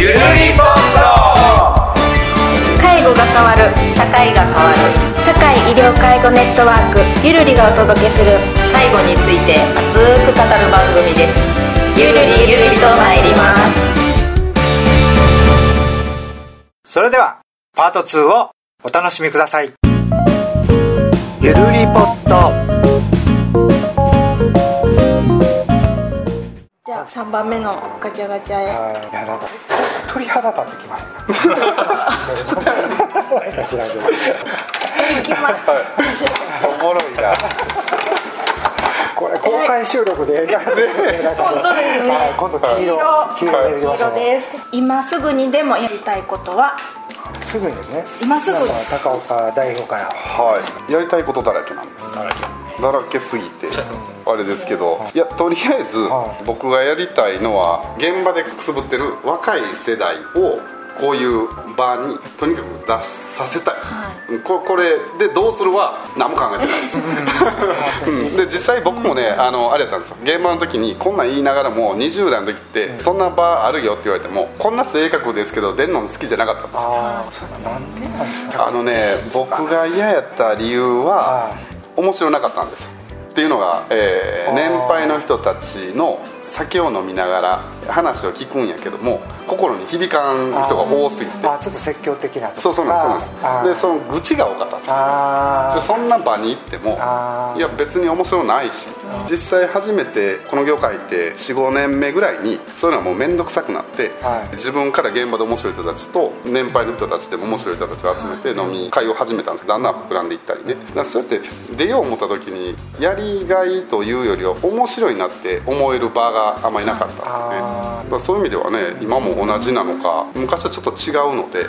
ゆるりぽん介護が変わる社会が変わる社会医療介護ネットワークゆるりがお届けする介護について熱く語る番組ですゆるりゆるりと参りますそれでは、パート2をお楽しみください。ゆるりぽっと。ゃあ3番目のガチャガチャへいや、なんか、鳥肌立ってきました。なんか知らんけど。行きますおもろいな。これ公開収録でやりますね。本当ですねはい今度黄色、黄色です今すぐにでもやりたいことは？すぐにですね。今すぐ高岡代表から。はいやりたいことだらけなんですだらけすぎてあれですけどいやとりあえずはい僕がやりたいのは現場でくすぶってる若い世代をこういう場にとにかく出させたい、ここれでどうするは何も考えてないです。うん。で実際僕もねあのあれやったんですよ。現場の時にこんなん言いながらも20代の時ってそんな場あるよって言われてもこんな性格ですけど出んの好きじゃなかったんです。あのね僕が嫌やった理由は面白なかったんです。っていうのが、えー年配の人たちの酒を飲みながら話を聞くんやけども心に響かん人が多すぎて。あ、ちょっと積極的な。そうそうなんですそう。なんですでその愚痴が多かったんです。そんな場に行ってもいや別に面白ないし実際初めてこの業界って45年目ぐらいにそういうのはもう面倒くさくなって、はい。自分から現場で面白い人たちと年配の人たちでも面白い人たちを集めて飲み会を始めたんです。だんだん膨らんでいったりね。そうやって出よう思った時にやりがいというよりは面白いなって思える場があんまりなかったんですね。そういう意味ではね今も同じなのか昔はちょっと違うので、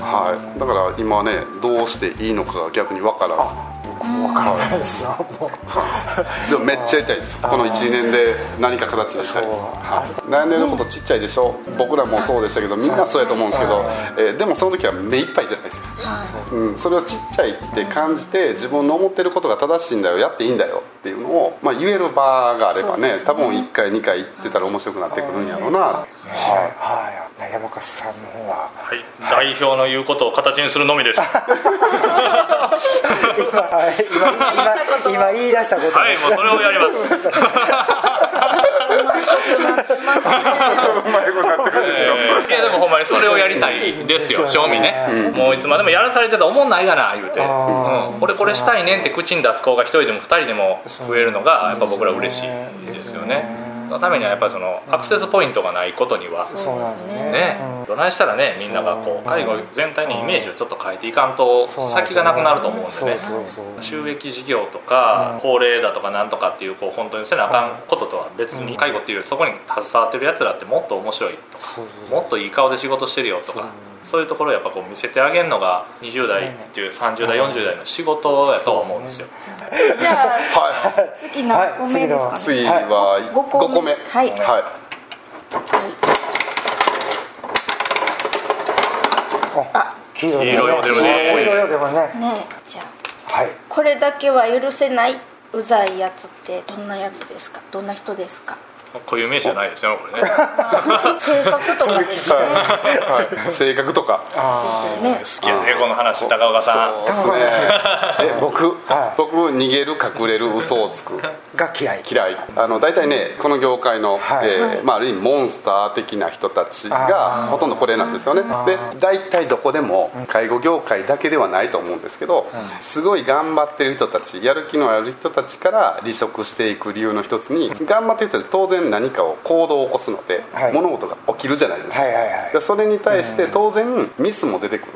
はい、だから今はねどうしていいのかが逆に分からず分からないです。よ。でもめっちゃやりたいです。この12年で何か形にしたい、はい、来年のことちっちゃいでしょ。僕らもそうでしたけどみんなそうやと思うんですけど、えーでもその時は目いっぱいじゃないですか、うん、それをちっちゃいって感じて自分の思ってることが正しいんだよ。やっていいんだよっていうのを、まあ、言える場があればね多分1回2回行ってたら面白くなってくるんやろうな、はい。はい。山川さんの方は。はい、代表の言うことを形にするのみです。は今、はい。今、今、今言い出したことい、もうそれをやります。うまいことなってくるでしょ。えーいやでもほんまにそれをやりたいですよですよね。正味ね、もういつまでもやらされてたら思んないがな言うて、あうん、俺これしたいねんって口に出す子が一人でも二人でも増えるのがやっぱ僕ら嬉しいですよね。そのためにはやっぱりそのアクセスポイントがないことにはね。ね、どないしたらねみんながこう介護全体にイメージをちょっと変えていかんと先がなくなると思うんでね。収益事業とか高齢だとかなんとかっていうこう本当にせなあかんこととは別に介護っていうそこに携わってるやつらってもっと面白いとかもっといい顔で仕事してるよとかそういうところをやっぱこう見せてあげるのが20代っていう30代40代の仕事やとは思うんですよ。じゃあは次何個目ですかね、い。次は五個目。5個目はい。はい。あ、黄色黄色いでもね。黄色いでもね。ねえじゃあ。はい。これだけは許せないうざいやつってどんなやつですか？どんな人ですか？固有名詞じゃないですよこれね。性格とかはい、性格とか。ね。好きやねこの話高岡さん。そうですね。え僕、はい。僕逃げる隠れる嘘をつく。が嫌い。嫌い。あの大体ねこの業界の、はい。えーまあ、ある意味モンスター的な人たちあがほとんどこれなんですよね。ーで大体どこでも介護業界だけではないと思うんですけど、すごい頑張ってる人たちやる気のある人たちから離職していく理由の一つに頑張ってる人たち当然何かを行動を起こすので、はい。物事が起きるじゃないですか、はいはいはい。でそれに対して当然ミスも出てくる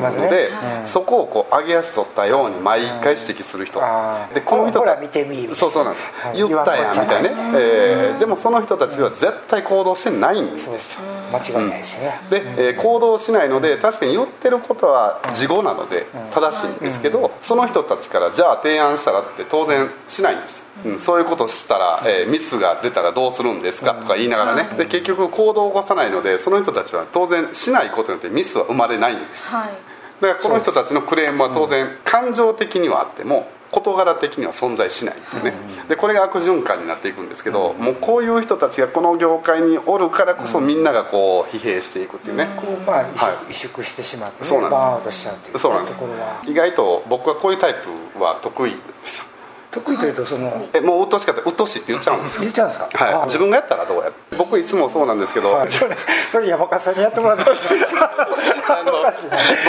ので、うん。そこをこう上げ足取ったように毎回指摘する人、あーでこの人ほら見てみそうそうなんです、はい。言ったやんみたいなね、えーでもその人たちは絶対行動してないんですよ。そうです。間違いないですね。で、えー行動しないので確かに言ってることは事後なので正しいんですけど、その人たちからじゃあ提案したらって当然しないんです、うん、そういうことしたら、えーミスが出たらどうするんですか？とか言いながらね。で結局行動を起こさないのでその人たちは当然しないことによってミスは生まれないんです。はい。だからこの人たちのクレームは当然感情的にはあっても事柄的には存在しないっていうね、でこれが悪循環になっていくんですけど、もうこういう人たちがこの業界におるからこそみんながこう疲弊していくっていうね、こうまあ萎縮,、してしまって、ね、そうなんです。バーンアウトしちゃうっていうそうなんです。ところは意外と僕はこういうタイプは得意ですよ得意というとそのえもう鬱陶しかったら鬱陶しいって言っちゃうんですよ。言っちゃうんですか？はい、あ自分がやったらどうや僕いつもそうなんですけど、はい。それ山川さんにやってもらってましたあの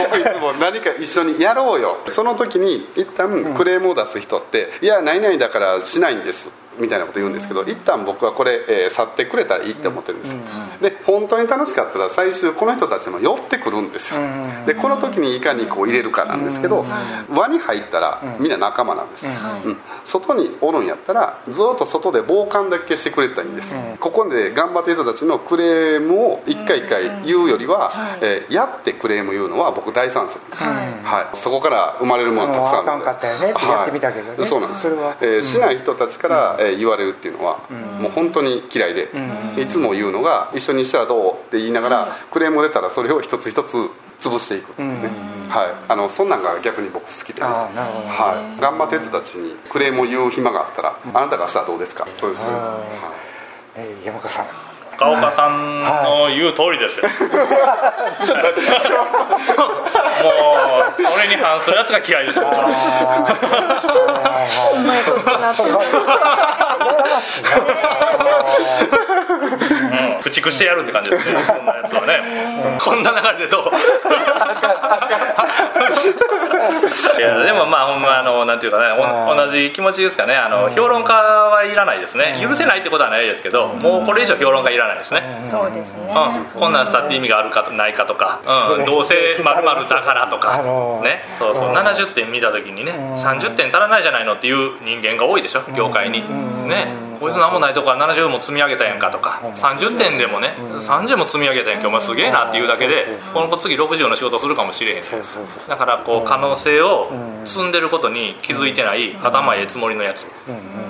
僕いつも何か一緒にやろうよ。その時に一旦クレームを出す人って「いや何々だからしないんです」みたいなこと言うんですけど一旦僕はこれ、えー去ってくれたらいいって思ってるんです。で本当に楽しかったら最終この人たちも寄ってくるんですよ。でこの時にいかにこう入れるかなんですけど輪に入ったらみんな仲間なんです。うん外におるんやったらずっと外で傍観だけしてくれたらいいんです。ここで頑張ってる人たちのクレームを一回一回言うよりはえーやってクレーム言うのは僕大賛成です。はい。そこから生まれるものはたくさんあるんあかんかったよねってやってみたけどね。はい。そうなん。ですそれは。えーしない人たちからえー言われるっていうのはもう本当に嫌いでいつも言うのが一緒にしたらどうって言いながらクレームが出たらそれを一つ一つ潰していくはい。あのそんなんが逆に僕好きで。はい。頑張ってる人たちにクレームを言う暇があったらあなたが明日はどうですか？そうです山川さん。岡岡さんの言う通りですよ、れに反するやつが嫌いですようん。駆逐してやるって感じですね。そんなやつはね。こんな流れでどう？いやでもまあほんまあのなんていうかねお同じ気持ちですかね。あの評論家はいらないですね。許せないってことはないですけどもうこれ以上評論家いらないですね。そうですね。うん、こんなんしたって意味があるかとないかとか、うん、どうせまるだからとか、あのー。ね、そうそう。70点見た時にね30点足らないじゃないのっていう人間が多いでしょ業界に。ねこいつ何もないとこから70も積み上げたやんかとか30点でもね30も積み上げたやんけお前すげえなっていうだけでこの子次60の仕事するかもしれへんだからこう可能性を積んでることに気づいてない頭ええつもりのやつ、うん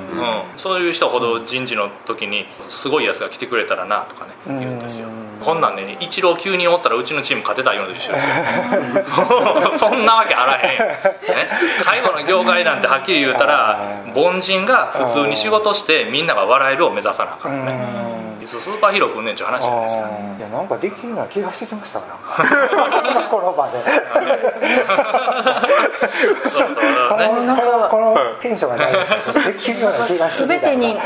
そういう人ほど人事の時にすごいやつが来てくれたらなとかね言うんですよ。こんなんね一郎急におったらうちのチーム勝てたようなと一緒ですよ。そんなわけあらへん、ね、介護の業界なんてはっきり言うたら凡人が普通に仕事してみんなが笑えるを目指さなあかんねいつスーパーヒーロー来んねんちゅう話じゃないですか。いやなんかできるような気がしてきましたか。ら この場で。そうそう。ねこのなんかこのテンションがないです。できるような気がしてきた。全てにで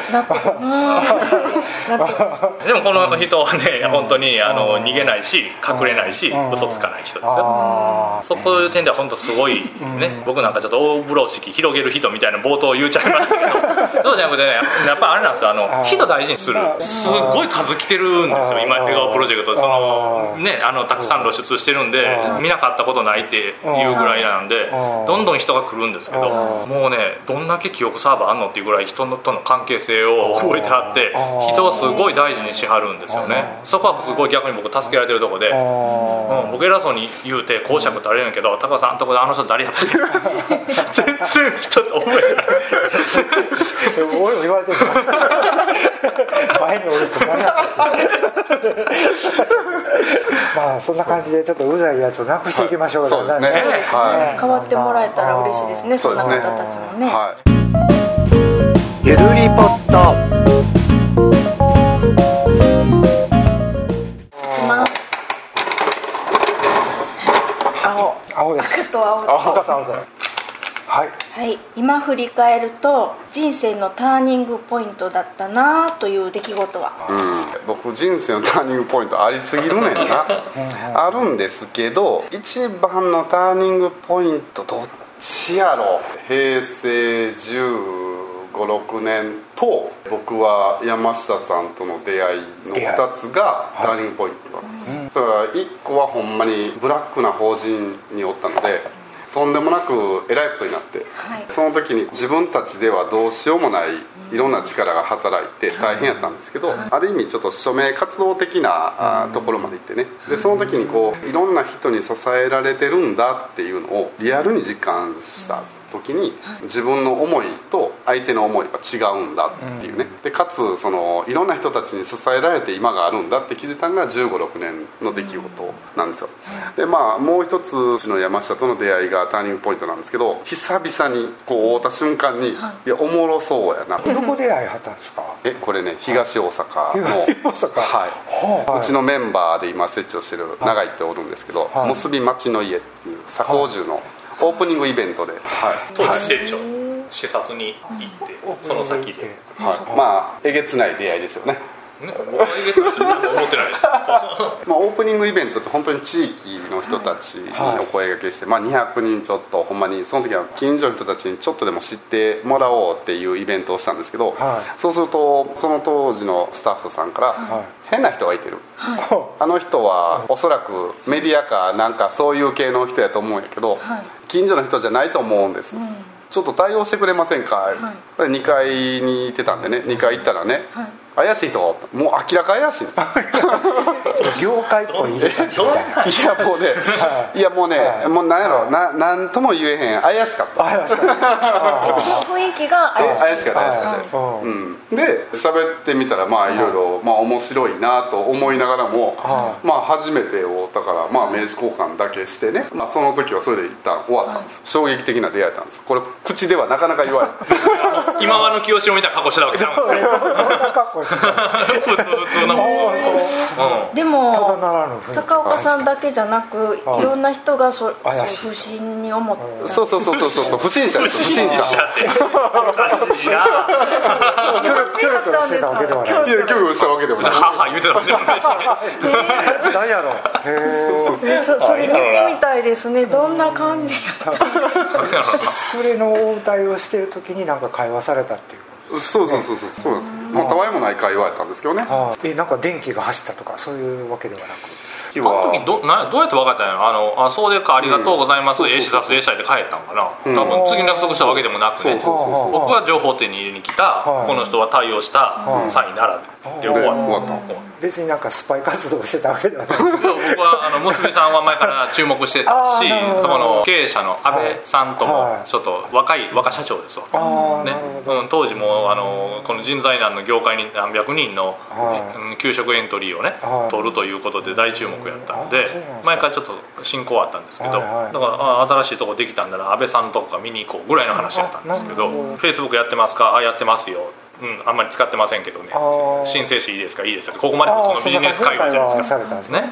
もこの人はね本当にあの逃げないし隠れないしうん。嘘つかない人ですよ。あそうこういう点では本当すごいね、僕なんかちょっと大風呂敷広げる人みたいな冒頭言っちゃいましたけど。そうじゃなくてねやっぱあれなんですよあのー。人大事にする。すっごい数来てるんですよ今笑顔プロジェクトそのねあのたくさん露出してるんで見なかったことないっていうぐらいなんでうん。どんどん人が来るんですけどもうねどんだけ記憶サーバーあんのっていうぐらい人との関係性を覚えてはって人をすごい大事にしはるんですよね。そこはすごい逆に僕助けられてるとこであうん、僕偉そうに言うて講釈ってあれやねんけど高橋さんとこであの人誰やったっけ 全然人覚えてない。俺も言われてる。前に まあそんな感じでちょっとうざいやつをなくしていきましょう。そうですね。なんはい。変わってもらえたら嬉しいですねそんな方たちもね。はい。ゆるりぽっといます。青。青です。赤と青青と青ではい。はい、今振り返ると人生のターニングポイントだったなという出来事は。うん、僕人生のターニングポイントありすぎるねんな。あるんですけど一番のターニングポイントどっちやろ？平成1 5 6年と僕は山下さんとの出会いの出会い。2つがターニングポイントなんです、それから1個はほんまにブラックな法人におったのでとんでもなくえらいことになって、はい。その時に自分たちではどうしようもないいろんな力が働いて大変やったんですけど、ある意味ちょっと署名活動的なあところまで行ってね。でその時にこういろんな人に支えられてるんだっていうのをリアルに実感した時に自分の思いと相手の思いが違うんだっていうね、でかつそのいろんな人たちに支えられて今があるんだって気づいたのが1 5 6年の出来事なんですよ。でまあもう一つうちの山下との出会いがターニングポイントなんですけど久々にこう会った瞬間に、い、やおもろそうやな。どこで会いはったんですか？えこれね東大阪の、東大阪。はい。はい。うちのメンバーで今設置をしてる永井っておるんですけど「はい。結び町の家」っていう左高中のオープニングイベントで、はい。当時成長視察に行ってその先で、はい、まあえげつない出会いですよねね、思ってないです。まあ、オープニングイベントって本当に地域の人たちにお声がけして、まあ、200人ちょっとほんまにその時は近所の人たちにちょっとでも知ってもらおうっていうイベントをしたんですけど、はい。そうするとその当時のスタッフさんから、変な人がいてる、あの人はおそらくメディアかなんかそういう系の人やと思うんやけど、近所の人じゃないと思うんです、ちょっと対応してくれませんか、2階に行ってたんでね2階行ったらね、怪しい人がおった。もう明らか怪しい。業界っぽいいやもうね、い。やもうね、もうなんやろななんとも言えへん。怪しかった。あ確かにあ雰囲気がえ怪しい怪しかった怪しかったです、はい。うん、で喋ってみたらまあいろいろまあ面白いなと思いながらも、はまあ初めてをだからまあ名刺交換だけしてね、まあ、その時はそれで一旦終わったんです、衝撃的な出会いだったんです。これ口ではなかなか言われない 今和の清志郎みたいな格好してたわけじゃないんですよ普通普通の普通でも高岡さんだけじゃなくいろんな人がそ不審に思ったそうそうそうそうそう。不審者。不です不審審者者っておかしいな。キョロキョロキョロしてたわけではない。いや拒否したわけでもない。母言うてたわけでもないし何やろそそれ見てみたいですね。どんな感じやったそれの応対をしてる時になんか会話されたっていうそうそうそうそうそうなんですまあたわいもない会話やったんですけどね。あえなんか電気が走ったとかそういうわけではなく。日あの時どなどうやって分かったんやろ？あのあそうでかありがとうございます、うん。ええ視察でしたって帰ったんかな、うん。多分次に約束したわけでもなくね。僕は情報手に入れに来た、はい。この人は対応した、はい。サインならで終わった、で終わった別になんかスパイ活動をしてたわけではない。僕はあの娘さんは前から注目してたしそこの経営者の安倍さんともはい。ちょっと若い若社長ですわ、ね。うん、当時もあのこの人材難の業界に何百人の、給食エントリーをね、はい。取るということで大注目やったんあで前からちょっと進行はあったんですけど、はいはい。だからあ新しいとこできたんなら安倍さんのとこから見に行こうぐらいの話やったんですけどフェイスブックやってますか？あやってますようん、あんまり使ってませんけどね。申請していいですかいいですよ。ここまで普通のビジネス会話じゃないですか。ね。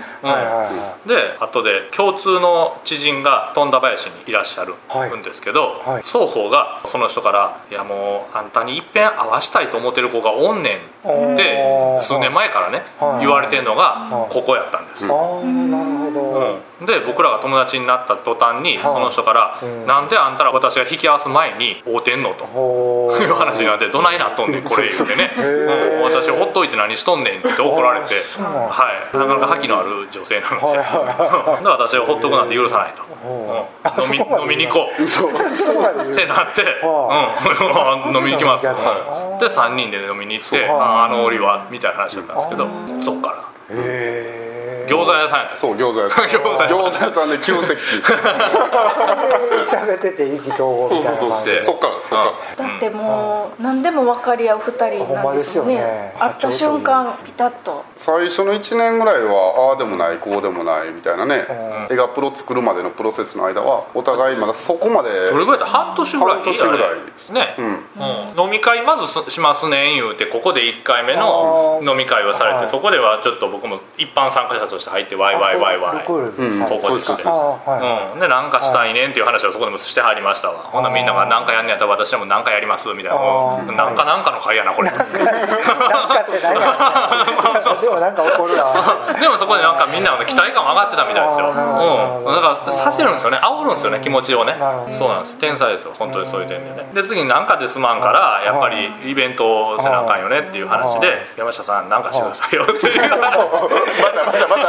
で後で共通の知人が富田林にいらっしゃるはいんですけど、はい。双方がその人から「いやもうあんたにいっぺん会わしたいと思ってる子がおんねん」っておー。数年前からねはい。言われてるのがはい。ここやったんです。よ、ああなるほど、うん、で僕らが友達になった途端にはい。その人からうん「なんであんたら私が引き合わす前に会うてんの?」と。ほいう話になって「どないなっとんねんこれ」言うてね「ー。うん、私ほっといて何しとんねん」って怒られて。はい。なかなか覇気のある女性なので。で私をほっとくなんて許さないと、飲み飲みに行こう。ってなって、はうん、飲みに行きます、で3人で飲みに行って「そうああの折は」みたいな話だったんですけどそっから。へえ餃子屋さんやった。んですそう 餃子屋さん。餃子屋さんで急接近喋ってて意気投合みたいな。そうそう感じでそっからそっから。だってもう何でも分かり合う2人なんですよね。ね。会った瞬間ピタッと。最初の1年ぐらいはああでもないこうでもないみたいなね。う絵がプロ作るまでのプロセスの間はお互いまだそこまでどれぐらいだ？半年ぐらい。半年ぐらい。ね、うん。うん。飲み会まずすしますねん言うてここで1回目の飲み会をされてはいそこではちょっと僕も一般参加者として入ってワイワイワイワイ。ここでしてい。うん、で何かしたいねんっていう話をそこでもしてはりましたわ。ほんならみんなが何かやんねやったら私でも何かやりますみたいな。なんかなんかの会やなこれ。なんかって でもなんか怒るわ。でもそこでなんかみんなの期待感上がってたみたいですよ、うん、だからさせるんですよね。煽るんですよね気持ちをね。そうなんです。天才ですよ。本当にそういう点でね。で次に何かですまんからやっぱりイベントをせなあかんよねっていう話で山下さん何かしてくださいよっていう。またまたまたなんかなんかで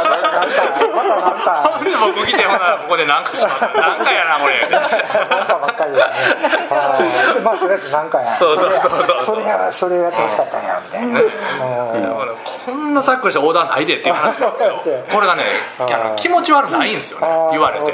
僕来てほなここで何かします何かやなこれ何かばっかりだねまあとりあえず何かやそうそうそうそうそれやそれやってほしかったんやみたいなここんなざっくりしたオーダーないでっていう話なんですけど これがね気持ち悪ないんですよね言われて。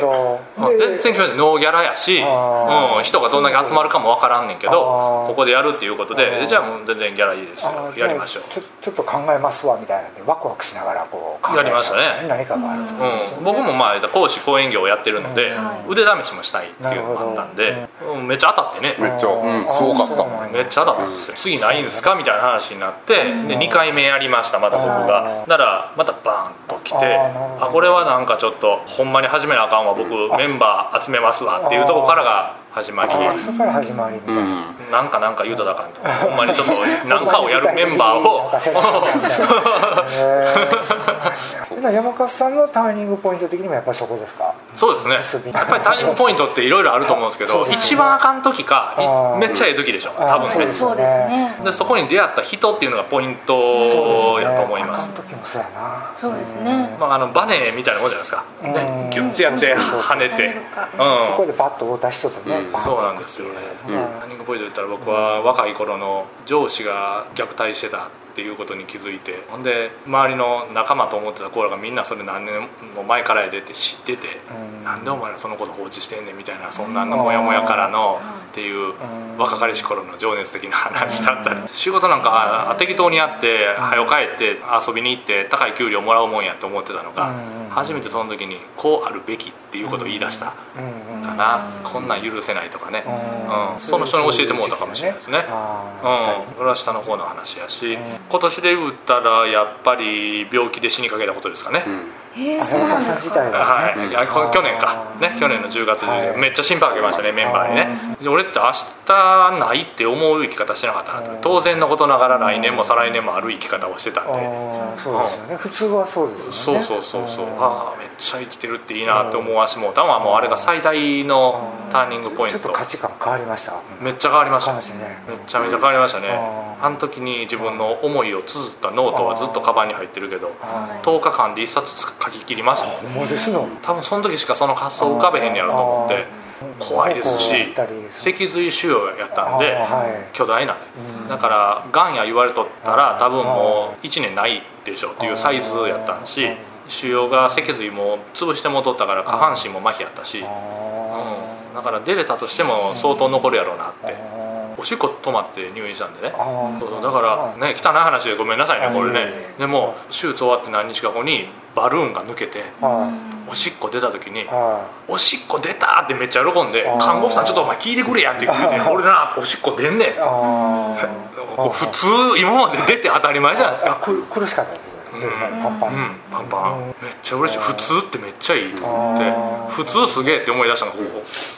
全然気持ち悪いノーギャラやし、あうん、人がどんだけ集まるかもわからんねんけどここでやるっていうことあでー。じゃあもう全然ギャラいいですよ。やりましょう。ちょちょっと考えますわみたいなんでワクワクしながらこうやりましたね。何かがあると、うん、僕もまあ講師講演業をやってるので、うん腕試しもしたいっていうのがあったんで、うんめっちゃ当たってね、めっちゃうんすごかった。めっちゃ当たったんですよ、次ないんですか？みたいな話になって、で2回目やりましたまた僕が。あならまたバーンと来てあこれはなんかちょっとほんまに始めなあかんわ僕メンバー集めますわっていうところからが始まり。あーそこから始まりみたいな、うん。なんかなんか言うとだかんと。ほんまにちょっと何かをやるメンバーを。山勝さんのターニングポイント的にもやっぱりそこですか？そうですね。やっぱりターニングポイントっていろいろあると思うんですけど一番あかん時かめっちゃええ時でしょ。多分ね。そうですね。でそこに出会った人っていうのがポイントやと思います。あの時もそうやな。そうですね。まあ、あのバネみたいなもんじゃないですか、うん。ね、ギュッてやって跳ねて、そこでパッと会った人とね、うんバンとそうなんですよね、うん。ターニングポイントで言ったら僕は若い頃の上司が虐待してたっていうことに気づいてほんで周りの仲間と思ってた子らがみんなそれ何年も前からやでって知ってて、うん。なんでお前らそのこと放置してんねんみたいなそんなのモヤモヤからのっていううん。若かりし頃の情熱的な話だったり。仕事なんかあ適当にやって早く帰って遊びに行って高い給料もらうもんやって思ってたのがうん。初めてその時にこうあるべきっていうことを言い出した。かな。こんなん許せないとかね。うん。うん。その人に教えてもらったかもしれないですね。あうん、それは下の方の話やし、うん今年で言ったらやっぱり病気で死にかけたことですかね、うん。へえーそうなんですか。がはい、去年か。ね去年の10月10はい。めっちゃ心配かけましたねメンバーにね。で俺って明日ないって思う生き方してなかったな当然のことながら来年も再来年もある生き方をしてたんで。そうですよね。普通はそうですよね。そうそうそうそう。うん。ああめっちゃ生きてるっていいなって思わしてもうたのはもうあれが最大のターニングポイント。ちょっと価値観変わりました？めっちゃ変わりました。めっちゃめちゃ変わりましたね。うん。あの時に自分の思いを綴ったノートはずっとカバンに入ってるけどあ10日間で1冊書き切りましたもんーもうですの。多分その時しかその発想浮かべへんねやろと思って怖いですし脊髄腫瘍やったんで巨大なだからがんや言われとったら多分もう1年ないでしょっていうサイズやったんし腫瘍が脊髄も潰してもとったから下半身も麻痺やったし、うん、だから出れたとしても相当残るやろうなっておしっこ止まって入院したんでね。そうそう。だからね汚い話でごめんなさいねこれね。でも手術終わって何日か後にバルーンが抜けておしっこ出た時に「おしっこ出た!」ってめっちゃ喜んで「あー。看護婦さんちょっとお前聞いてくれや」って言って「俺なおしっこ出んねん」普通今まで出て当たり前じゃないですか。苦しかったです。よパンパン。うん。パンパン。めっちゃ嬉しい。普通ってめっちゃいいと思って。普通すげえって思い出したのこ。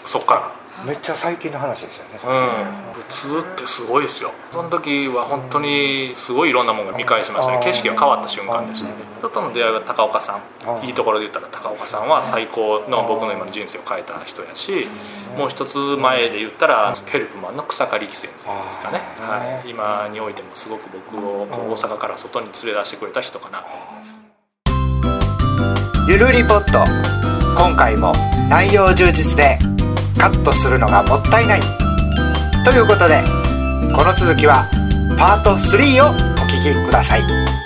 そっからめっちゃ最近の話ですよね。うん。普通ってすごいですよ。その時は本当にすごいいろんなものが見返しましたね。景色が変わった瞬間でしたね。人との出会いは高岡さん。いいところで言ったら高岡さんは最高の僕の今の人生を変えた人やしもう一つ前で言ったらヘルプマンの草刈力先生ですかね、はい、今においてもすごく僕を大阪から外に連れ出してくれた人かなゆるりポット。今回も内容充実でカットするのがもったいない。ということでこの続きはパート3をお聞きください。